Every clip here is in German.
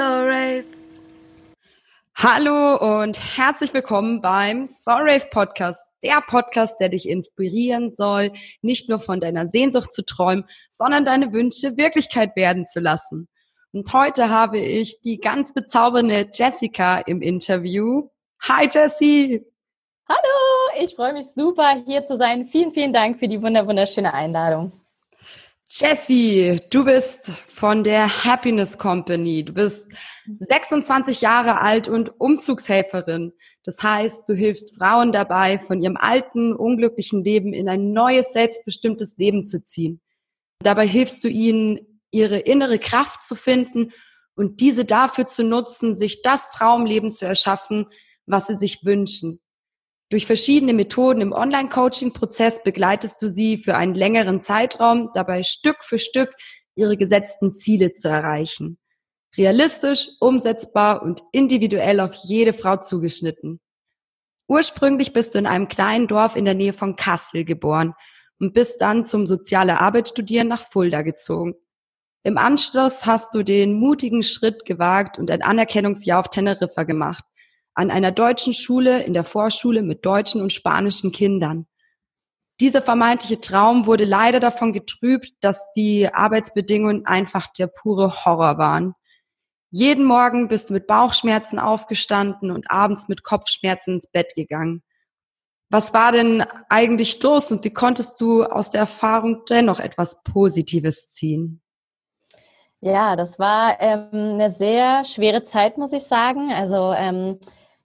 So Rave. Hallo und herzlich willkommen beim So Rave Podcast, der Podcast, der dich inspirieren soll, nicht nur von deiner Sehnsucht zu träumen, sondern deine Wünsche Wirklichkeit werden zu lassen. Und heute habe ich die ganz bezaubernde Jessica im Interview. Hi Jessie! Hallo, ich freue mich super, hier zu sein. Vielen, vielen Dank für die wunderschöne Einladung. Jessie, du bist von der Happiness Company. Du bist 26 Jahre alt und Umzugshelferin. Das heißt, du hilfst Frauen dabei, von ihrem alten, unglücklichen Leben in ein neues, selbstbestimmtes Leben zu ziehen. Dabei hilfst du ihnen, ihre innere Kraft zu finden und diese dafür zu nutzen, sich das Traumleben zu erschaffen, was sie sich wünschen. Durch verschiedene Methoden im Online-Coaching-Prozess begleitest du sie für einen längeren Zeitraum, dabei Stück für Stück ihre gesetzten Ziele zu erreichen. Realistisch, umsetzbar und individuell auf jede Frau zugeschnitten. Ursprünglich bist du in einem kleinen Dorf in der Nähe von Kassel geboren und bist dann zum soziale Arbeit studieren nach Fulda gezogen. Im Anschluss hast du den mutigen Schritt gewagt und ein Anerkennungsjahr auf Teneriffa gemacht an einer deutschen Schule in der Vorschule mit deutschen und spanischen Kindern. Dieser vermeintliche Traum wurde leider davon getrübt, dass die Arbeitsbedingungen einfach der pure Horror waren. Jeden Morgen bist du mit Bauchschmerzen aufgestanden und abends mit Kopfschmerzen ins Bett gegangen. Was war denn eigentlich los und wie konntest du aus der Erfahrung dennoch etwas Positives ziehen? Ja, das war ähm, eine sehr schwere Zeit, muss ich sagen. Also ähm,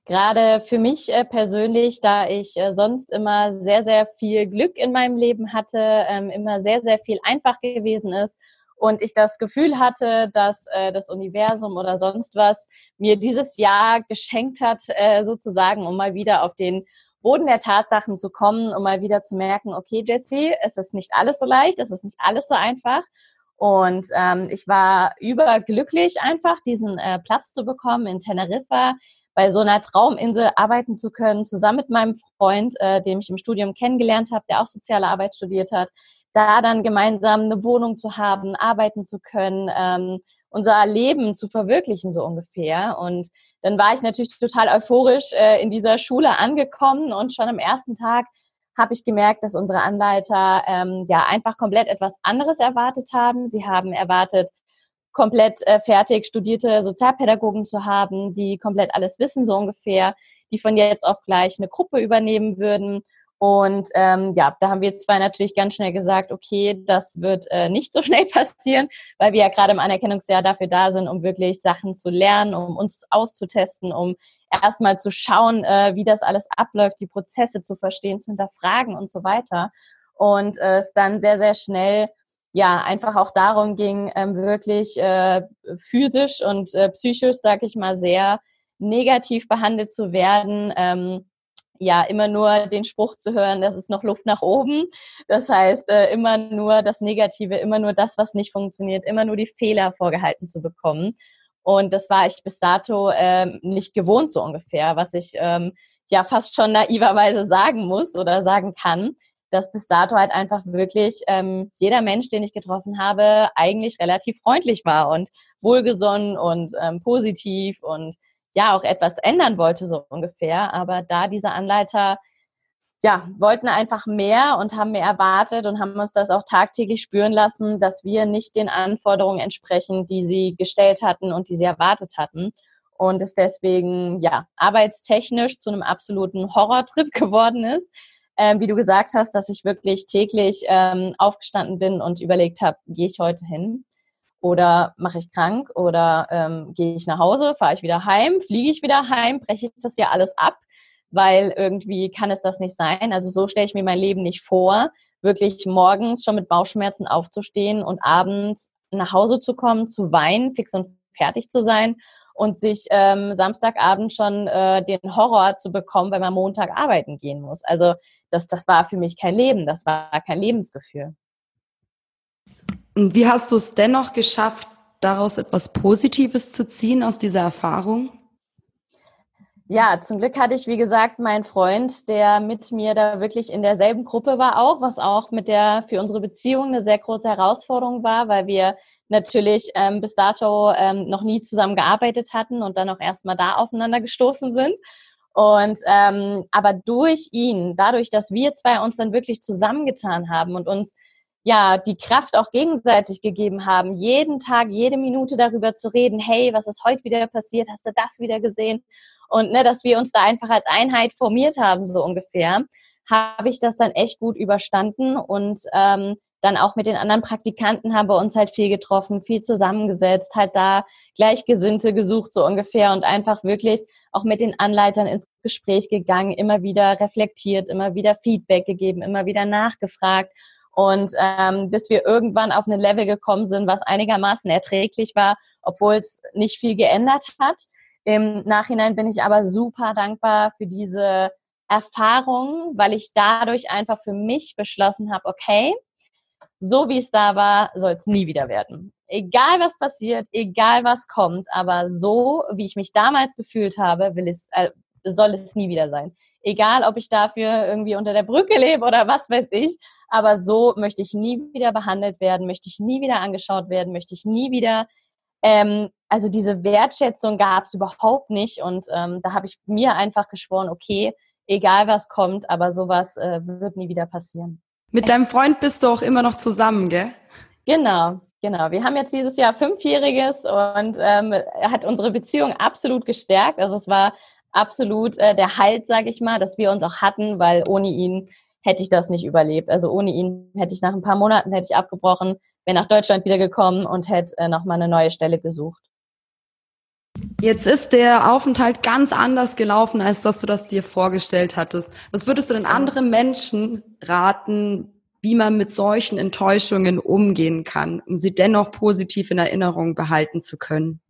Gerade für mich äh, persönlich, da ich äh, sonst immer sehr, sehr viel Glück in meinem Leben hatte, ähm, immer sehr, sehr viel einfach gewesen ist und ich das Gefühl hatte, dass äh, das Universum oder sonst was mir dieses Jahr geschenkt hat, äh, sozusagen, um mal wieder auf den Boden der Tatsachen zu kommen, um mal wieder zu merken, okay, Jessie, es ist nicht alles so leicht, es ist nicht alles so einfach. Und ähm, ich war überglücklich einfach, diesen äh, Platz zu bekommen in Teneriffa, bei so einer Trauminsel arbeiten zu können, zusammen mit meinem Freund, äh, dem ich im Studium kennengelernt habe, der auch soziale Arbeit studiert hat, da dann gemeinsam eine Wohnung zu haben, arbeiten zu können, ähm, unser Leben zu verwirklichen, so ungefähr. Und dann war ich natürlich total euphorisch äh, in dieser Schule angekommen und schon am ersten Tag habe ich gemerkt, dass unsere Anleiter ähm, ja einfach komplett etwas anderes erwartet haben. Sie haben erwartet, komplett äh, fertig studierte Sozialpädagogen zu haben, die komplett alles wissen, so ungefähr, die von jetzt auf gleich eine Gruppe übernehmen würden. Und ähm, ja, da haben wir zwei natürlich ganz schnell gesagt, okay, das wird äh, nicht so schnell passieren, weil wir ja gerade im Anerkennungsjahr dafür da sind, um wirklich Sachen zu lernen, um uns auszutesten, um erstmal zu schauen, äh, wie das alles abläuft, die Prozesse zu verstehen, zu hinterfragen und so weiter. Und äh, es dann sehr, sehr schnell ja einfach auch darum ging, ähm, wirklich äh, physisch und äh, psychisch, sag ich mal, sehr negativ behandelt zu werden. Ähm, ja, immer nur den Spruch zu hören, das ist noch Luft nach oben. Das heißt, äh, immer nur das Negative, immer nur das, was nicht funktioniert, immer nur die Fehler vorgehalten zu bekommen. Und das war ich bis dato ähm, nicht gewohnt so ungefähr, was ich ähm, ja fast schon naiverweise sagen muss oder sagen kann dass bis dato halt einfach wirklich ähm, jeder Mensch, den ich getroffen habe, eigentlich relativ freundlich war und wohlgesonnen und ähm, positiv und ja auch etwas ändern wollte, so ungefähr. Aber da diese Anleiter ja, wollten einfach mehr und haben mehr erwartet und haben uns das auch tagtäglich spüren lassen, dass wir nicht den Anforderungen entsprechen, die sie gestellt hatten und die sie erwartet hatten. Und es deswegen, ja, arbeitstechnisch zu einem absoluten Horrortrip geworden ist ähm, wie du gesagt hast, dass ich wirklich täglich ähm, aufgestanden bin und überlegt habe, gehe ich heute hin oder mache ich krank oder ähm, gehe ich nach Hause, fahre ich wieder heim, fliege ich wieder heim, breche ich das ja alles ab, weil irgendwie kann es das nicht sein. Also so stelle ich mir mein Leben nicht vor, wirklich morgens schon mit Bauchschmerzen aufzustehen und abends nach Hause zu kommen, zu weinen, fix und fertig zu sein und sich ähm, Samstagabend schon äh, den Horror zu bekommen, wenn man Montag arbeiten gehen muss. Also das, das war für mich kein Leben, das war kein Lebensgefühl. Und wie hast du es dennoch geschafft, daraus etwas Positives zu ziehen aus dieser Erfahrung? Ja, zum Glück hatte ich, wie gesagt, meinen Freund, der mit mir da wirklich in derselben Gruppe war auch, was auch mit der für unsere Beziehung eine sehr große Herausforderung war, weil wir natürlich ähm, bis dato ähm, noch nie zusammen gearbeitet hatten und dann auch erstmal da aufeinander gestoßen sind. Und ähm, aber durch ihn, dadurch, dass wir zwei uns dann wirklich zusammengetan haben und uns ja die Kraft auch gegenseitig gegeben haben, jeden Tag, jede Minute darüber zu reden, hey, was ist heute wieder passiert? Hast du das wieder gesehen? Und ne, dass wir uns da einfach als Einheit formiert haben, so ungefähr, habe ich das dann echt gut überstanden und ähm, dann auch mit den anderen Praktikanten haben wir uns halt viel getroffen, viel zusammengesetzt, halt da Gleichgesinnte gesucht, so ungefähr und einfach wirklich auch mit den Anleitern ins Gespräch gegangen, immer wieder reflektiert, immer wieder Feedback gegeben, immer wieder nachgefragt und ähm, bis wir irgendwann auf ein Level gekommen sind, was einigermaßen erträglich war, obwohl es nicht viel geändert hat. Im Nachhinein bin ich aber super dankbar für diese Erfahrung, weil ich dadurch einfach für mich beschlossen habe, okay, so wie es da war, soll es nie wieder werden. Egal was passiert, egal was kommt, aber so wie ich mich damals gefühlt habe, will es, äh, soll es nie wieder sein. Egal, ob ich dafür irgendwie unter der Brücke lebe oder was weiß ich, aber so möchte ich nie wieder behandelt werden, möchte ich nie wieder angeschaut werden, möchte ich nie wieder. Ähm, also diese Wertschätzung gab es überhaupt nicht und ähm, da habe ich mir einfach geschworen, okay, egal was kommt, aber sowas äh, wird nie wieder passieren. Mit deinem Freund bist du auch immer noch zusammen, gell? Genau, genau. Wir haben jetzt dieses Jahr Fünfjähriges und ähm, hat unsere Beziehung absolut gestärkt. Also es war absolut äh, der Halt, sage ich mal, dass wir uns auch hatten, weil ohne ihn hätte ich das nicht überlebt. Also ohne ihn hätte ich nach ein paar Monaten hätte ich abgebrochen, wäre nach Deutschland wieder gekommen und hätte äh, nochmal eine neue Stelle gesucht. Jetzt ist der Aufenthalt ganz anders gelaufen, als dass du das dir vorgestellt hattest. Was würdest du denn anderen Menschen raten, wie man mit solchen Enttäuschungen umgehen kann, um sie dennoch positiv in Erinnerung behalten zu können?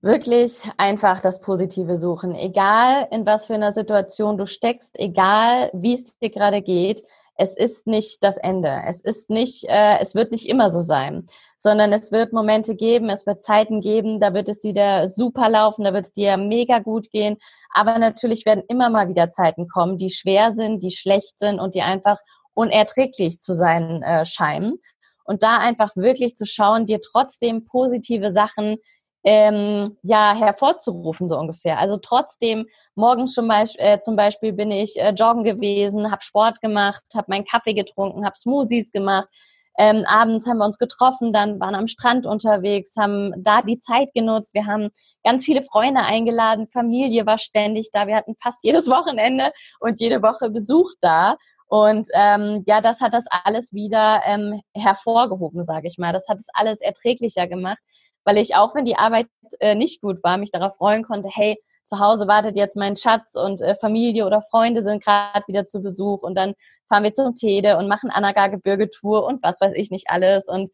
Wirklich einfach das Positive suchen. Egal in was für einer Situation du steckst, egal wie es dir gerade geht, es ist nicht das Ende. Es ist nicht, äh, es wird nicht immer so sein, sondern es wird Momente geben, es wird Zeiten geben, da wird es wieder super laufen, da wird es dir mega gut gehen. Aber natürlich werden immer mal wieder Zeiten kommen, die schwer sind, die schlecht sind und die einfach unerträglich zu sein äh, scheinen. Und da einfach wirklich zu schauen, dir trotzdem positive Sachen ähm, ja hervorzurufen so ungefähr. Also trotzdem morgens schon mal äh, zum Beispiel bin ich äh, joggen gewesen, habe Sport gemacht, habe meinen Kaffee getrunken, habe Smoothies gemacht. Ähm, abends haben wir uns getroffen, dann waren am Strand unterwegs, haben da die Zeit genutzt. Wir haben ganz viele Freunde eingeladen, Familie war ständig da. Wir hatten fast jedes Wochenende und jede Woche Besuch da. Und ähm, ja, das hat das alles wieder ähm, hervorgehoben, sage ich mal. Das hat es alles erträglicher gemacht, weil ich auch, wenn die Arbeit äh, nicht gut war, mich darauf freuen konnte, hey, zu Hause wartet jetzt mein Schatz und äh, Familie oder Freunde sind gerade wieder zu Besuch und dann fahren wir zum Tede und machen Anaga Gebirgetour und was weiß ich nicht alles. Und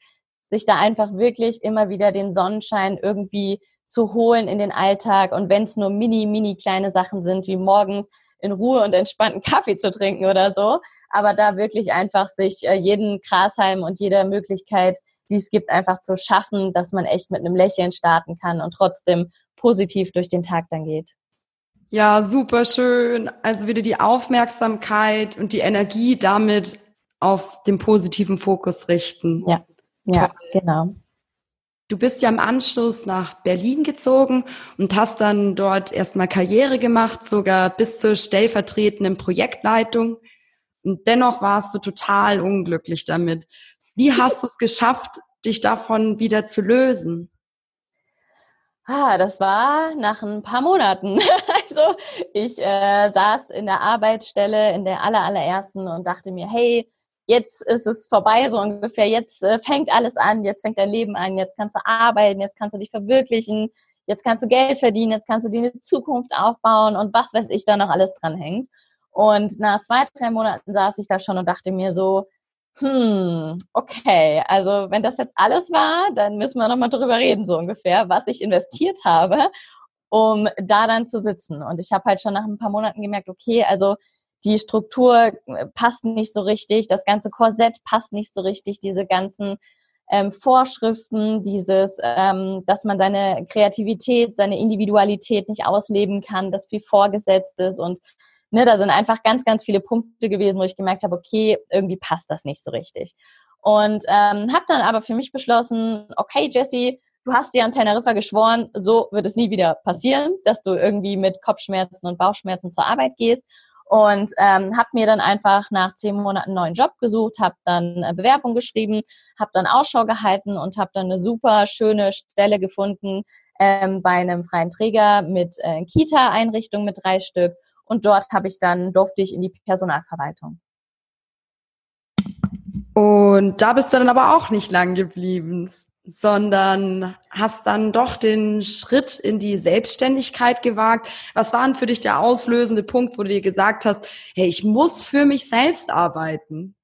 sich da einfach wirklich immer wieder den Sonnenschein irgendwie zu holen in den Alltag und wenn es nur mini, mini kleine Sachen sind, wie morgens in Ruhe und entspannten Kaffee zu trinken oder so, aber da wirklich einfach sich äh, jeden Grashalm und jede Möglichkeit die es gibt, einfach zu schaffen, dass man echt mit einem Lächeln starten kann und trotzdem positiv durch den Tag dann geht. Ja, super schön. Also wieder die Aufmerksamkeit und die Energie damit auf den positiven Fokus richten. Ja, ja, genau. Du bist ja im Anschluss nach Berlin gezogen und hast dann dort erstmal Karriere gemacht, sogar bis zur stellvertretenden Projektleitung. Und dennoch warst du total unglücklich damit. Wie hast du es geschafft, dich davon wieder zu lösen? Ah, das war nach ein paar Monaten. also ich äh, saß in der Arbeitsstelle in der aller, allerersten und dachte mir, hey, jetzt ist es vorbei, so ungefähr. Jetzt äh, fängt alles an, jetzt fängt dein Leben an, jetzt kannst du arbeiten, jetzt kannst du dich verwirklichen, jetzt kannst du Geld verdienen, jetzt kannst du dir eine Zukunft aufbauen und was weiß ich da noch alles dranhängt. Und nach zwei, drei Monaten saß ich da schon und dachte mir so, hm, okay, also wenn das jetzt alles war, dann müssen wir nochmal drüber reden, so ungefähr, was ich investiert habe, um da dann zu sitzen. Und ich habe halt schon nach ein paar Monaten gemerkt, okay, also die Struktur äh, passt nicht so richtig, das ganze Korsett passt nicht so richtig, diese ganzen ähm, Vorschriften, dieses, ähm, dass man seine Kreativität, seine Individualität nicht ausleben kann, dass viel vorgesetzt ist und ne, da sind einfach ganz, ganz viele Punkte gewesen, wo ich gemerkt habe, okay, irgendwie passt das nicht so richtig. Und ähm, habe dann aber für mich beschlossen, okay, Jessie, du hast dir an Teneriffa geschworen, so wird es nie wieder passieren, dass du irgendwie mit Kopfschmerzen und Bauchschmerzen zur Arbeit gehst. Und ähm, habe mir dann einfach nach zehn Monaten einen neuen Job gesucht, habe dann eine Bewerbung geschrieben, habe dann Ausschau gehalten und habe dann eine super schöne Stelle gefunden ähm, bei einem freien Träger mit äh, Kita-Einrichtung mit drei Stück. Und dort habe ich dann durfte ich in die Personalverwaltung. Und da bist du dann aber auch nicht lang geblieben, sondern hast dann doch den Schritt in die Selbstständigkeit gewagt. Was war denn für dich der auslösende Punkt, wo du dir gesagt hast, hey, ich muss für mich selbst arbeiten?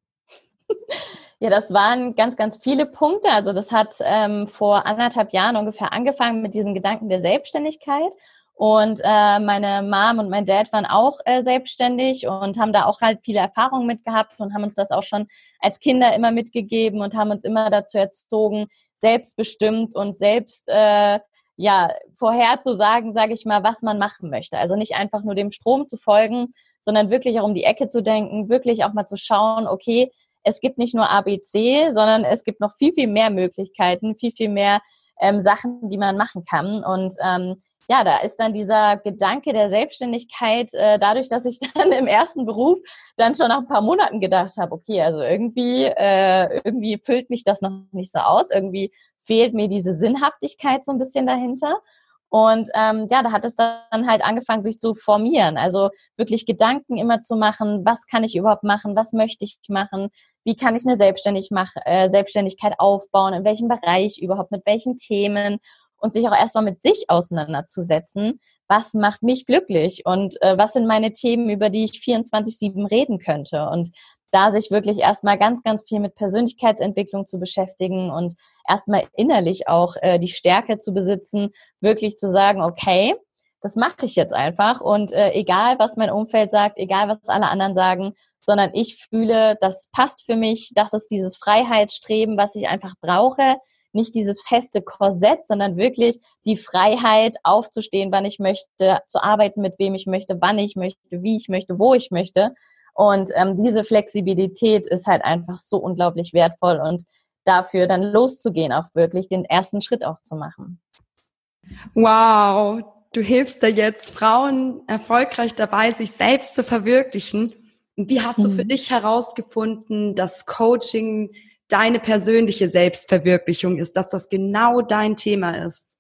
Ja, das waren ganz, ganz viele Punkte. Also das hat ähm, vor anderthalb Jahren ungefähr angefangen mit diesem Gedanken der Selbstständigkeit. Und äh, meine Mom und mein Dad waren auch äh, selbstständig und haben da auch halt viele Erfahrungen mit gehabt und haben uns das auch schon als Kinder immer mitgegeben und haben uns immer dazu erzogen, selbstbestimmt und selbst äh, ja vorherzusagen, sage ich mal, was man machen möchte. Also nicht einfach nur dem Strom zu folgen, sondern wirklich auch um die Ecke zu denken, wirklich auch mal zu schauen, okay, es gibt nicht nur ABC, sondern es gibt noch viel, viel mehr Möglichkeiten, viel, viel mehr ähm, Sachen, die man machen kann. Und ähm, ja, da ist dann dieser Gedanke der Selbstständigkeit, äh, dadurch, dass ich dann im ersten Beruf dann schon nach ein paar Monaten gedacht habe, okay, also irgendwie, äh, irgendwie füllt mich das noch nicht so aus, irgendwie fehlt mir diese Sinnhaftigkeit so ein bisschen dahinter. Und ähm, ja, da hat es dann halt angefangen, sich zu formieren. Also wirklich Gedanken immer zu machen, was kann ich überhaupt machen, was möchte ich machen, wie kann ich eine äh, Selbstständigkeit aufbauen, in welchem Bereich überhaupt, mit welchen Themen und sich auch erstmal mit sich auseinanderzusetzen. Was macht mich glücklich und äh, was sind meine Themen, über die ich 24-7 reden könnte? Und da sich wirklich erstmal ganz, ganz viel mit Persönlichkeitsentwicklung zu beschäftigen und erstmal innerlich auch äh, die Stärke zu besitzen, wirklich zu sagen, okay, das mache ich jetzt einfach und äh, egal, was mein Umfeld sagt, egal, was alle anderen sagen, sondern ich fühle, das passt für mich, das ist dieses Freiheitsstreben, was ich einfach brauche, nicht dieses feste Korsett, sondern wirklich die Freiheit aufzustehen, wann ich möchte, zu arbeiten, mit wem ich möchte, wann ich möchte, wie ich möchte, wo ich möchte. Und ähm, diese Flexibilität ist halt einfach so unglaublich wertvoll und dafür dann loszugehen, auch wirklich den ersten Schritt auch zu machen. Wow, du hilfst da jetzt Frauen erfolgreich dabei, sich selbst zu verwirklichen. Und wie hast du für mhm. dich herausgefunden, dass Coaching deine persönliche Selbstverwirklichung ist, dass das genau dein Thema ist?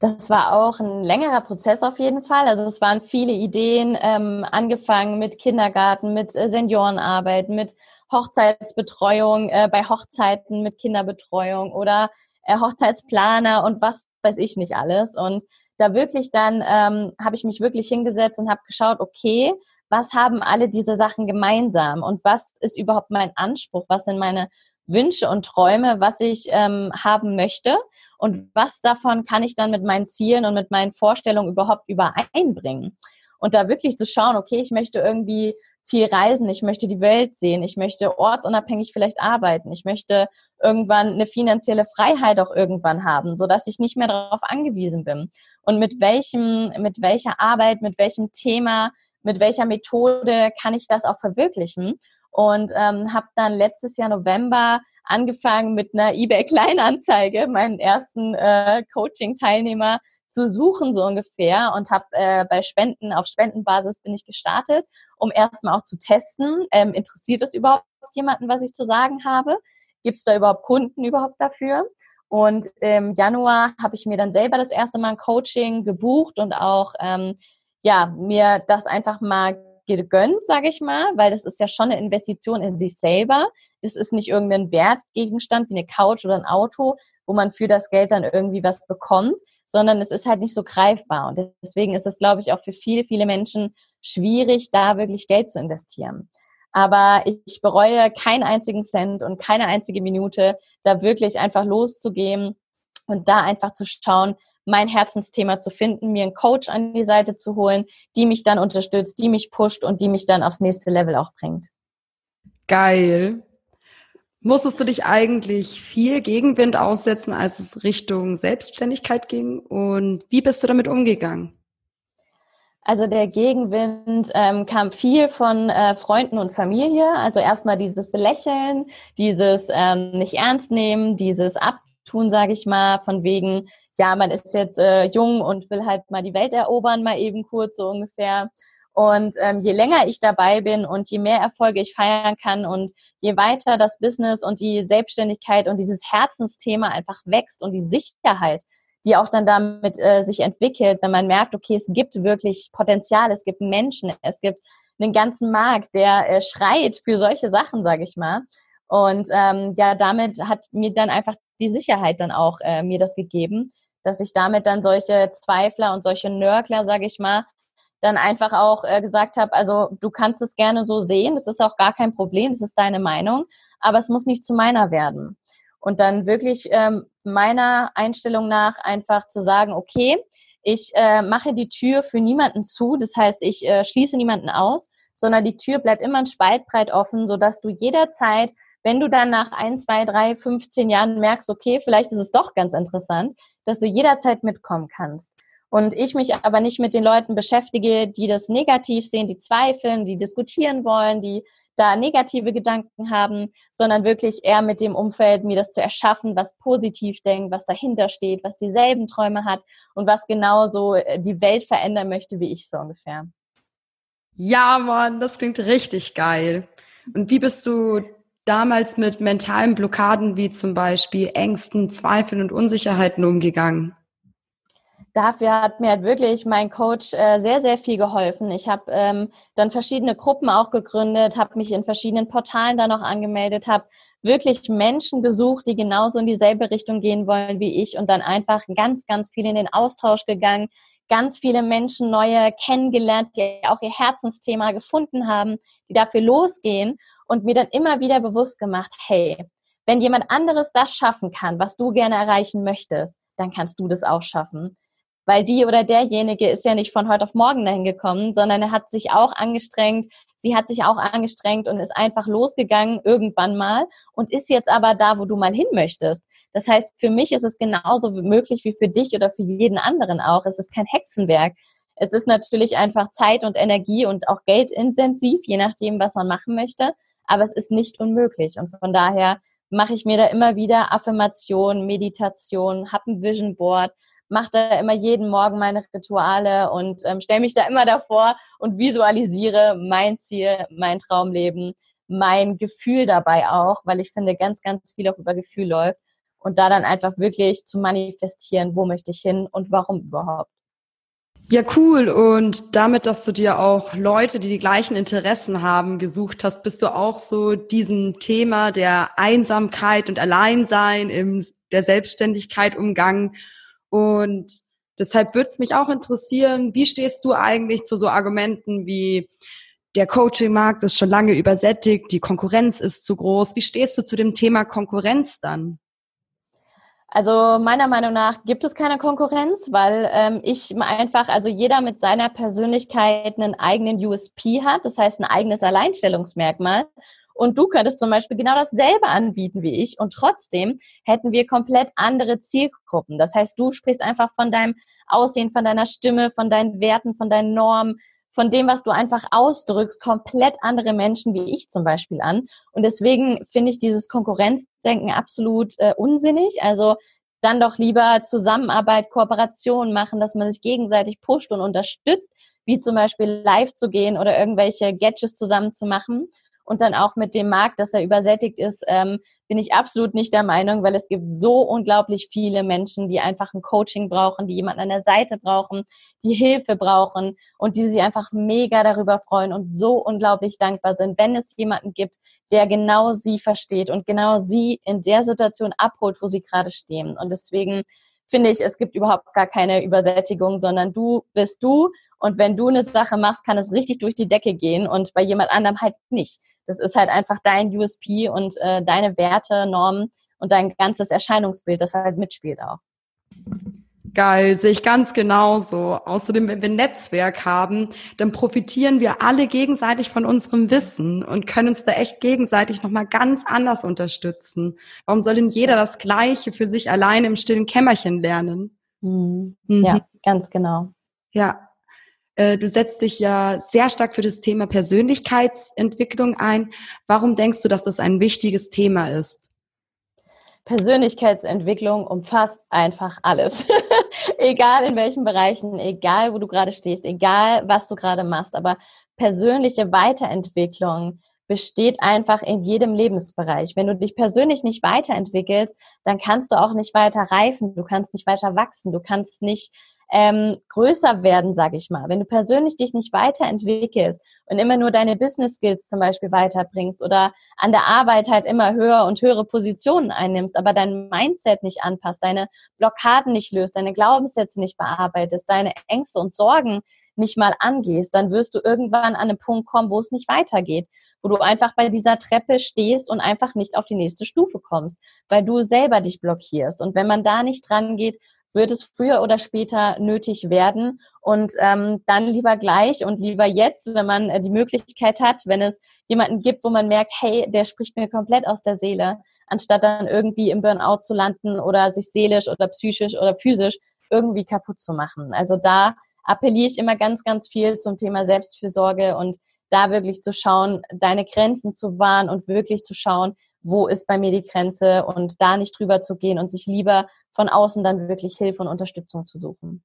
Das war auch ein längerer Prozess auf jeden Fall. Also es waren viele Ideen, ähm, angefangen mit Kindergarten, mit äh, Seniorenarbeit, mit Hochzeitsbetreuung, äh, bei Hochzeiten mit Kinderbetreuung oder äh, Hochzeitsplaner und was weiß ich nicht alles. Und da wirklich dann ähm, habe ich mich wirklich hingesetzt und habe geschaut, okay, was haben alle diese Sachen gemeinsam? Und was ist überhaupt mein Anspruch, was sind meine Wünsche und Träume, was ich ähm, haben möchte? Und was davon kann ich dann mit meinen Zielen und mit meinen Vorstellungen überhaupt übereinbringen. Und da wirklich zu schauen, okay, ich möchte irgendwie viel reisen, ich möchte die Welt sehen, ich möchte ortsunabhängig vielleicht arbeiten, ich möchte irgendwann eine finanzielle Freiheit auch irgendwann haben, so dass ich nicht mehr darauf angewiesen bin. Und mit welchem, mit welcher Arbeit, mit welchem Thema mit welcher Methode kann ich das auch verwirklichen. Und ähm, habe dann letztes Jahr November angefangen mit einer eBay-Kleinanzeige, meinen ersten äh, Coaching-Teilnehmer zu suchen, so ungefähr. Und habe äh, bei Spenden, auf Spendenbasis bin ich gestartet, um erstmal auch zu testen, ähm, interessiert es überhaupt jemanden, was ich zu sagen habe? Gibt es da überhaupt Kunden überhaupt dafür? Und im Januar habe ich mir dann selber das erste Mal ein Coaching gebucht und auch ähm, ja, mir das einfach mal gegönnt, sage ich mal, weil das ist ja schon eine Investition in sich selber. Das ist nicht irgendein Wertgegenstand wie eine Couch oder ein Auto, wo man für das Geld dann irgendwie was bekommt, sondern es ist halt nicht so greifbar. Und deswegen ist es, glaube ich, auch für viele, viele Menschen schwierig, da wirklich Geld zu investieren. Aber ich bereue keinen einzigen Cent und keine einzige Minute, da wirklich einfach loszugehen und da einfach zu schauen, mein Herzensthema zu finden, mir einen Coach an die Seite zu holen, die mich dann unterstützt, die mich pusht und die mich dann aufs nächste Level auch bringt. Geil. Musstest du dich eigentlich viel Gegenwind aussetzen, als es Richtung Selbstständigkeit ging? Und wie bist du damit umgegangen? Also der Gegenwind ähm, kam viel von äh, Freunden und Familie. Also erstmal dieses Belächeln, dieses ähm, nicht ernst nehmen, dieses Abtun, sage ich mal, von wegen, ja, man ist jetzt äh, jung und will halt mal die Welt erobern, mal eben kurz so ungefähr. Und ähm, je länger ich dabei bin und je mehr Erfolge ich feiern kann und je weiter das Business und die Selbstständigkeit und dieses Herzensthema einfach wächst und die Sicherheit, die auch dann damit äh, sich entwickelt, wenn man merkt, okay, es gibt wirklich Potenzial, es gibt Menschen, es gibt einen ganzen Markt, der äh, schreit für solche Sachen, sage ich mal. Und ähm, ja, damit hat mir dann einfach die Sicherheit dann auch äh, mir das gegeben, dass ich damit dann solche Zweifler und solche Nörgler, sage ich mal, dann einfach auch äh, gesagt habe, also du kannst es gerne so sehen, das ist auch gar kein Problem, das ist deine Meinung, aber es muss nicht zu meiner werden. Und dann wirklich ähm, meiner Einstellung nach einfach zu sagen, okay, ich äh, mache die Tür für niemanden zu, das heißt, ich äh, schließe niemanden aus, sondern die Tür bleibt immer ein Spaltbreit offen, sodass du jederzeit, wenn du dann nach ein, zwei, drei, 15 Jahren merkst, okay, vielleicht ist es doch ganz interessant, dass du jederzeit mitkommen kannst und ich mich aber nicht mit den Leuten beschäftige, die das negativ sehen, die zweifeln, die diskutieren wollen, die da negative Gedanken haben, sondern wirklich eher mit dem Umfeld, mir das zu erschaffen, was positiv denkt, was dahinter steht, was dieselben Träume hat und was genauso äh, die Welt verändern möchte, wie ich so ungefähr. Ja, Mann, das klingt richtig geil. Und wie bist du damals mit mentalen Blockaden wie zum Beispiel Ängsten, Zweifeln und Unsicherheiten umgegangen? dafür hat mir halt wirklich mein Coach äh, sehr, sehr viel geholfen. Ich habe ähm, dann verschiedene Gruppen auch gegründet, habe mich in verschiedenen Portalen da noch angemeldet, habe wirklich Menschen gesucht, die genauso in dieselbe Richtung gehen wollen wie ich und dann einfach ganz, ganz viel in den Austausch gegangen, ganz viele Menschen neue kennengelernt, die auch ihr Herzensthema gefunden haben, die dafür losgehen und mir dann immer wieder bewusst gemacht, hey, wenn jemand anderes das schaffen kann, was du gerne erreichen möchtest, dann kannst du das auch schaffen weil die oder derjenige ist ja nicht von heute auf morgen dahin gekommen, sondern er hat sich auch angestrengt, sie hat sich auch angestrengt und ist einfach losgegangen irgendwann mal und ist jetzt aber da, wo du mal hin möchtest. Das heißt, für mich ist es genauso möglich wie für dich oder für jeden anderen auch. Es ist kein Hexenwerk. Es ist natürlich einfach Zeit und Energie und auch Geld intensiv, je nachdem, was man machen möchte. Aber es ist nicht unmöglich. Und von daher mache ich mir da immer wieder Affirmation, Meditation, habe ein Vision Board, mache da immer jeden Morgen meine Rituale und ähm, stelle mich da immer davor und visualisiere mein Ziel, mein Traumleben, mein Gefühl dabei auch, weil ich finde, ganz, ganz viel auch über Gefühl läuft und da dann einfach wirklich zu manifestieren, wo möchte ich hin und warum überhaupt. Ja, cool. Und damit, dass du dir auch Leute, die die gleichen Interessen haben, gesucht hast, bist du auch so diesem Thema der Einsamkeit und Alleinsein in der Selbstständigkeit umgangen und deshalb würde es mich auch interessieren, wie stehst du eigentlich zu so Argumenten wie der Coaching-Markt ist schon lange übersättigt, die Konkurrenz ist zu groß. Wie stehst du zu dem Thema Konkurrenz dann? Also meiner Meinung nach gibt es keine Konkurrenz, weil ähm, ich einfach, also jeder mit seiner Persönlichkeit einen eigenen USP hat, das heißt ein eigenes Alleinstellungsmerkmal. Und du könntest zum Beispiel genau dasselbe anbieten wie ich und trotzdem hätten wir komplett andere Zielgruppen. Das heißt, du sprichst einfach von deinem Aussehen, von deiner Stimme, von deinen Werten, von deinen Normen, von dem, was du einfach ausdrückst, komplett andere Menschen wie ich zum Beispiel an. Und deswegen finde ich dieses Konkurrenzdenken absolut äh, unsinnig. Also dann doch lieber Zusammenarbeit, Kooperation machen, dass man sich gegenseitig pusht und unterstützt, wie zum Beispiel live zu gehen oder irgendwelche Gadgets zusammen zu machen und dann auch mit dem Markt, dass er übersättigt ist, ähm, bin ich absolut nicht der Meinung, weil es gibt so unglaublich viele Menschen, die einfach ein Coaching brauchen, die jemanden an der Seite brauchen, die Hilfe brauchen und die sich einfach mega darüber freuen und so unglaublich dankbar sind, wenn es jemanden gibt, der genau sie versteht und genau sie in der Situation abholt, wo sie gerade stehen. Und deswegen finde ich, es gibt überhaupt gar keine Übersättigung, sondern du bist du und wenn du eine Sache machst, kann es richtig durch die Decke gehen und bei jemand anderem halt nicht. Das ist halt einfach dein USP und äh, deine Werte, Normen und dein ganzes Erscheinungsbild, das halt mitspielt auch. Geil, sehe ich ganz genauso. Außerdem, wenn wir ein Netzwerk haben, dann profitieren wir alle gegenseitig von unserem Wissen und können uns da echt gegenseitig nochmal ganz anders unterstützen. Warum soll denn jeder das Gleiche für sich alleine im stillen Kämmerchen lernen? Mhm. Mhm. Ja, ganz genau. Ja. Äh, du setzt dich ja sehr stark für das Thema Persönlichkeitsentwicklung ein. Warum denkst du, dass das ein wichtiges Thema ist? Persönlichkeitsentwicklung umfasst einfach alles. egal in welchen Bereichen, egal wo du gerade stehst, egal was du gerade machst, aber persönliche Weiterentwicklung besteht einfach in jedem Lebensbereich. Wenn du dich persönlich nicht weiterentwickelst, dann kannst du auch nicht weiter reifen, du kannst nicht weiter wachsen, du kannst nicht ähm, größer werden, sag ich mal. Wenn du persönlich dich nicht weiterentwickelst und immer nur deine Business Skills zum Beispiel weiterbringst oder an der Arbeit halt immer höher und höhere Positionen einnimmst, aber dein Mindset nicht anpasst, deine Blockaden nicht löst, deine Glaubenssätze nicht bearbeitest, deine Ängste und Sorgen nicht mal angehst, dann wirst du irgendwann an einen Punkt kommen, wo es nicht weitergeht, wo du einfach bei dieser Treppe stehst und einfach nicht auf die nächste Stufe kommst, weil du selber dich blockierst. Und wenn man da nicht dran geht, wird es früher oder später nötig werden. Und ähm, dann lieber gleich und lieber jetzt, wenn man äh, die Möglichkeit hat, wenn es jemanden gibt, wo man merkt, hey, der spricht mir komplett aus der Seele, anstatt dann irgendwie im Burnout zu landen oder sich seelisch oder psychisch oder physisch irgendwie kaputt zu machen. Also da appelliere ich immer ganz, ganz viel zum Thema Selbstfürsorge und da wirklich zu schauen, deine Grenzen zu wahren und wirklich zu schauen, wo ist bei mir die Grenze und da nicht drüber zu gehen und sich lieber von außen dann wirklich Hilfe und Unterstützung zu suchen.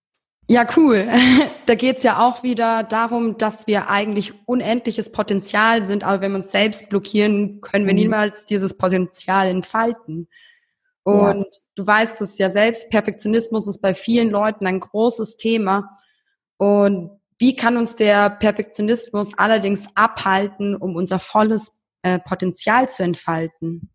Ja, cool. Da geht's ja auch wieder darum, dass wir eigentlich unendliches Potenzial sind, aber wenn wir uns selbst blockieren, können wir mhm. niemals dieses Potenzial entfalten. Und ja. du weißt es ja selbst, Perfektionismus ist bei vielen Leuten ein großes Thema. Und wie kann uns der Perfektionismus allerdings abhalten, um unser volles äh, Potenzial zu entfalten?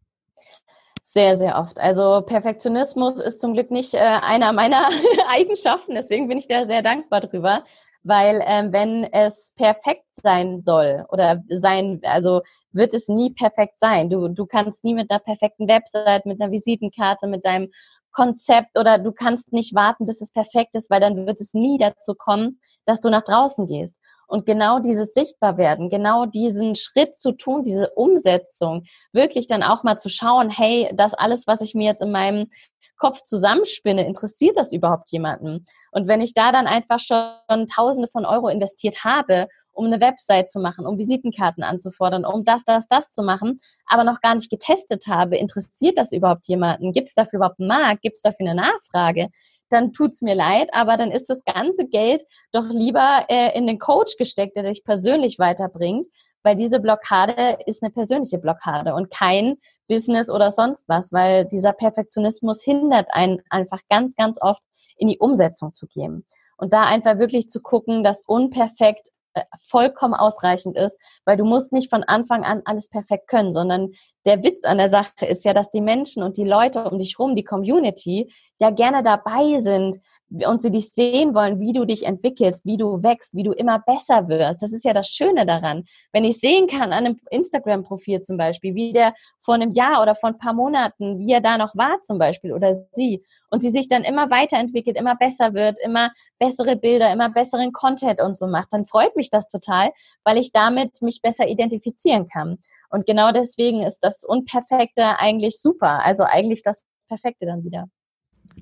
Sehr, sehr oft. Also Perfektionismus ist zum Glück nicht äh, einer meiner Eigenschaften, deswegen bin ich da sehr dankbar drüber, weil ähm, wenn es perfekt sein soll oder sein, also wird es nie perfekt sein. Du, du kannst nie mit einer perfekten Website, mit einer Visitenkarte, mit deinem Konzept oder du kannst nicht warten, bis es perfekt ist, weil dann wird es nie dazu kommen, dass du nach draußen gehst. Und genau dieses Sichtbarwerden, genau diesen Schritt zu tun, diese Umsetzung, wirklich dann auch mal zu schauen, hey, das alles, was ich mir jetzt in meinem Kopf zusammenspinne, interessiert das überhaupt jemanden? Und wenn ich da dann einfach schon Tausende von Euro investiert habe, um eine Website zu machen, um Visitenkarten anzufordern, um das, das, das zu machen, aber noch gar nicht getestet habe, interessiert das überhaupt jemanden? Gibt es dafür überhaupt einen Markt? Gibt es dafür eine Nachfrage? Dann tut's mir leid, aber dann ist das ganze Geld doch lieber äh, in den Coach gesteckt, der dich persönlich weiterbringt, weil diese Blockade ist eine persönliche Blockade und kein Business oder sonst was, weil dieser Perfektionismus hindert einen einfach ganz, ganz oft in die Umsetzung zu gehen. Und da einfach wirklich zu gucken, dass unperfekt äh, vollkommen ausreichend ist, weil du musst nicht von Anfang an alles perfekt können, sondern der Witz an der Sache ist ja, dass die Menschen und die Leute um dich rum, die Community, ja gerne dabei sind und sie dich sehen wollen, wie du dich entwickelst, wie du wächst, wie du immer besser wirst. Das ist ja das Schöne daran. Wenn ich sehen kann an einem Instagram-Profil zum Beispiel, wie der vor einem Jahr oder vor ein paar Monaten, wie er da noch war zum Beispiel oder sie und sie sich dann immer weiterentwickelt, immer besser wird, immer bessere Bilder, immer besseren Content und so macht, dann freut mich das total, weil ich damit mich besser identifizieren kann. Und genau deswegen ist das Unperfekte eigentlich super. Also eigentlich das Perfekte dann wieder.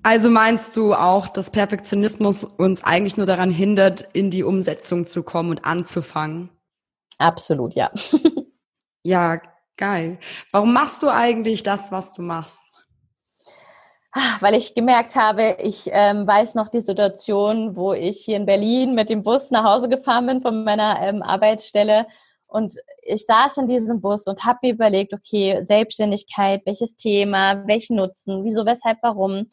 Also meinst du auch, dass Perfektionismus uns eigentlich nur daran hindert, in die Umsetzung zu kommen und anzufangen? Absolut, ja. ja, geil. Warum machst du eigentlich das, was du machst? Ah, weil ich gemerkt habe, ich ähm, weiß noch die Situation, wo ich hier in Berlin mit dem Bus nach Hause gefahren bin von meiner ähm, Arbeitsstelle. Und ich saß in diesem Bus und habe mir überlegt, okay, Selbstständigkeit, welches Thema, welchen Nutzen, wieso, weshalb, warum.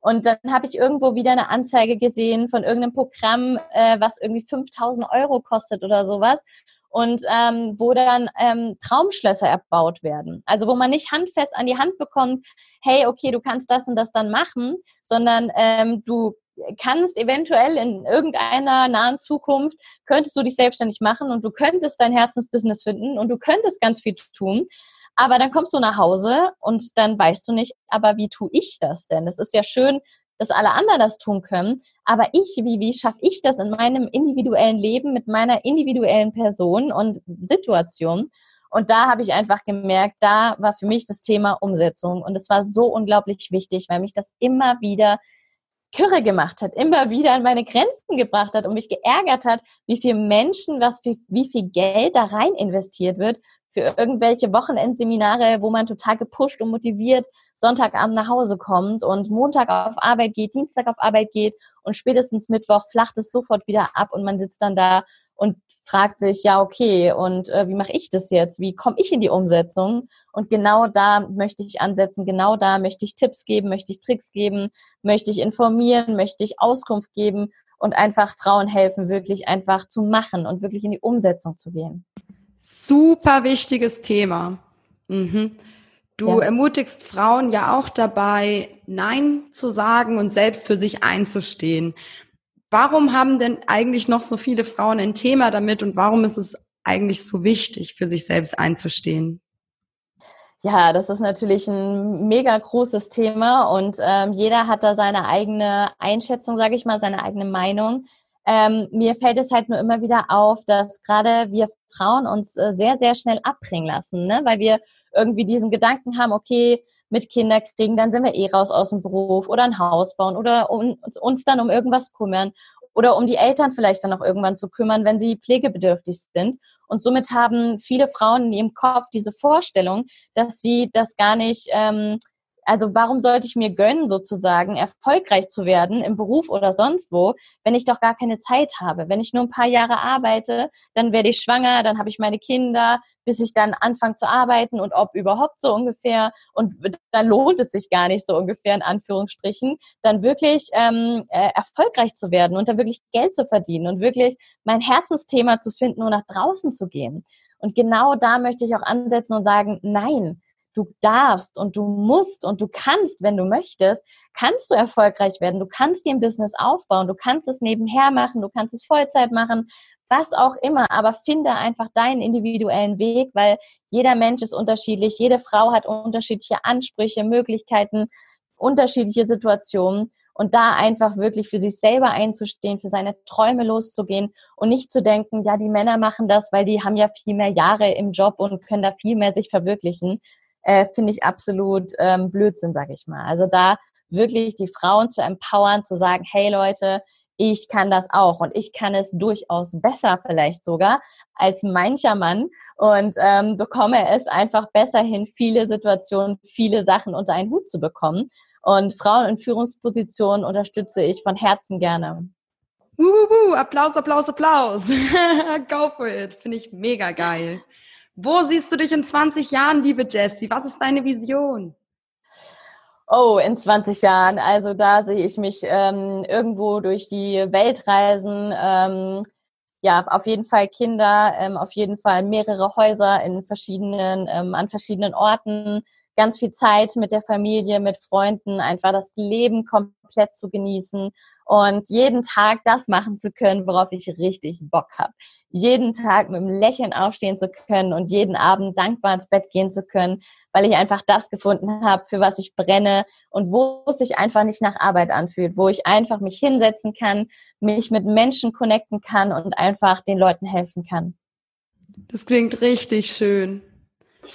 Und dann habe ich irgendwo wieder eine Anzeige gesehen von irgendeinem Programm, äh, was irgendwie 5000 Euro kostet oder sowas und ähm, wo dann ähm, Traumschlösser erbaut werden. Also wo man nicht handfest an die Hand bekommt, hey, okay, du kannst das und das dann machen, sondern ähm, du kannst eventuell in irgendeiner nahen Zukunft, könntest du dich selbstständig machen und du könntest dein Herzensbusiness finden und du könntest ganz viel tun. Aber dann kommst du nach Hause und dann weißt du nicht, aber wie tue ich das denn? Es ist ja schön, dass alle anderen das tun können. Aber ich, wie, wie schaffe ich das in meinem individuellen Leben mit meiner individuellen Person und Situation? Und da habe ich einfach gemerkt, da war für mich das Thema Umsetzung. Und es war so unglaublich wichtig, weil mich das immer wieder Kürre gemacht hat, immer wieder an meine Grenzen gebracht hat und mich geärgert hat, wie viel Menschen, was wie, wie viel Geld da rein investiert wird für irgendwelche Wochenendseminare, wo man total gepusht und motiviert Sonntagabend nach Hause kommt und Montag auf Arbeit geht, Dienstag auf Arbeit geht und spätestens Mittwoch flacht es sofort wieder ab und man sitzt dann da und fragt sich, ja, okay, und äh, wie mache ich das jetzt? Wie komme ich in die Umsetzung? Und genau da möchte ich ansetzen, genau da möchte ich Tipps geben, möchte ich Tricks geben, möchte ich informieren, möchte ich Auskunft geben und einfach Frauen helfen, wirklich einfach zu machen und wirklich in die Umsetzung zu gehen. Super wichtiges Thema. Mhm. Du ja. ermutigst Frauen ja auch dabei, Nein zu sagen und selbst für sich einzustehen. Warum haben denn eigentlich noch so viele Frauen ein Thema damit und warum ist es eigentlich so wichtig, für sich selbst einzustehen? Ja, das ist natürlich ein mega großes Thema und ähm, jeder hat da seine eigene Einschätzung, sage ich mal, seine eigene Meinung. Ähm, mir fällt es halt nur immer wieder auf, dass gerade wir Frauen uns äh, sehr, sehr schnell abbringen lassen, ne? weil wir irgendwie diesen Gedanken haben, okay, mit Kinder kriegen, dann sind wir eh raus aus dem Beruf oder ein Haus bauen oder um, uns dann um irgendwas kümmern oder um die Eltern vielleicht dann auch irgendwann zu kümmern, wenn sie pflegebedürftig sind. Und somit haben viele Frauen in ihrem Kopf diese Vorstellung, dass sie das gar nicht ähm, also warum sollte ich mir gönnen, sozusagen erfolgreich zu werden im Beruf oder sonst wo, wenn ich doch gar keine Zeit habe? Wenn ich nur ein paar Jahre arbeite, dann werde ich schwanger, dann habe ich meine Kinder, bis ich dann anfange zu arbeiten und ob überhaupt so ungefähr und dann lohnt es sich gar nicht so ungefähr in Anführungsstrichen, dann wirklich ähm, äh, erfolgreich zu werden und dann wirklich Geld zu verdienen und wirklich mein Herzensthema zu finden und nach draußen zu gehen. Und genau da möchte ich auch ansetzen und sagen, nein, du darfst und du musst und du kannst, wenn du möchtest, kannst du erfolgreich werden. Du kannst dir ein Business aufbauen, du kannst es nebenher machen, du kannst es Vollzeit machen, was auch immer, aber finde einfach deinen individuellen Weg, weil jeder Mensch ist unterschiedlich, jede Frau hat unterschiedliche Ansprüche, Möglichkeiten, unterschiedliche Situationen. Und da einfach wirklich für sich selber einzustehen, für seine Träume loszugehen und nicht zu denken, ja, die Männer machen das, weil die haben ja viel mehr Jahre im Job und können da viel mehr sich verwirklichen, äh, finde ich absolut ähm, Blödsinn, sag ich mal. Also da wirklich die Frauen zu empowern, zu sagen, hey Leute, ich kann das auch und ich kann es durchaus besser vielleicht sogar als mancher Mann und ähm, bekomme es einfach besser hin, viele Situationen, viele Sachen unter einen Hut zu bekommen. Und Frauen in Führungspositionen unterstütze ich von Herzen gerne. Uhuhu, Applaus, Applaus, Applaus. Go for it. Finde ich mega geil. Wo siehst du dich in 20 Jahren, liebe Jessie? Was ist deine Vision? Oh, in 20 Jahren. Also da sehe ich mich ähm, irgendwo durch die Welt reisen. Ähm, ja, auf jeden Fall Kinder, ähm, auf jeden Fall mehrere Häuser in verschiedenen, ähm, an verschiedenen Orten, ganz viel Zeit mit der Familie, mit Freunden, einfach das Leben komplett zu genießen und jeden Tag das machen zu können, worauf ich richtig Bock habe. Jeden Tag mit einem Lächeln aufstehen zu können und jeden Abend dankbar ins Bett gehen zu können, weil ich einfach das gefunden habe, für was ich brenne und wo es sich einfach nicht nach Arbeit anfühlt, wo ich einfach mich hinsetzen kann, mich mit Menschen connecten kann und einfach den Leuten helfen kann. Das klingt richtig schön.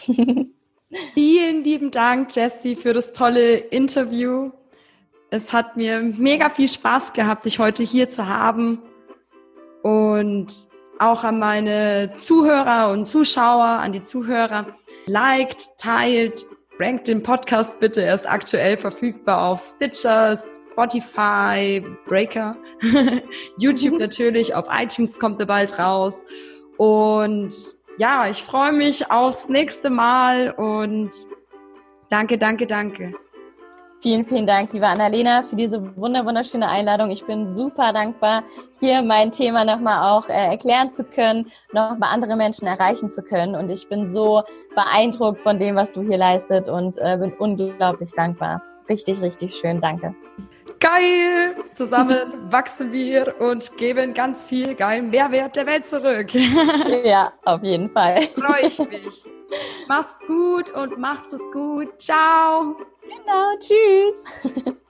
Vielen lieben Dank, Jessie, für das tolle Interview. Es hat mir mega viel Spaß gehabt, dich heute hier zu haben. Und auch an meine Zuhörer und Zuschauer, an die Zuhörer. Liked, teilt, rankt den Podcast bitte. Er ist aktuell verfügbar auf Stitcher, Spotify, Breaker, YouTube natürlich, auf iTunes kommt er bald raus. Und ja, ich freue mich aufs nächste Mal und danke, danke, danke. Vielen, vielen Dank, liebe Annalena, für diese wunderschöne Einladung. Ich bin super dankbar, hier mein Thema nochmal auch äh, erklären zu können, nochmal andere Menschen erreichen zu können. Und ich bin so beeindruckt von dem, was du hier leistet und äh, bin unglaublich dankbar. Richtig, richtig schön. Danke. Geil! Zusammen wachsen wir und geben ganz viel geilen Mehrwert der Welt zurück. ja, auf jeden Fall. Freue ich mich. Mach's gut und macht's es gut. Ciao! Genau, tschüss.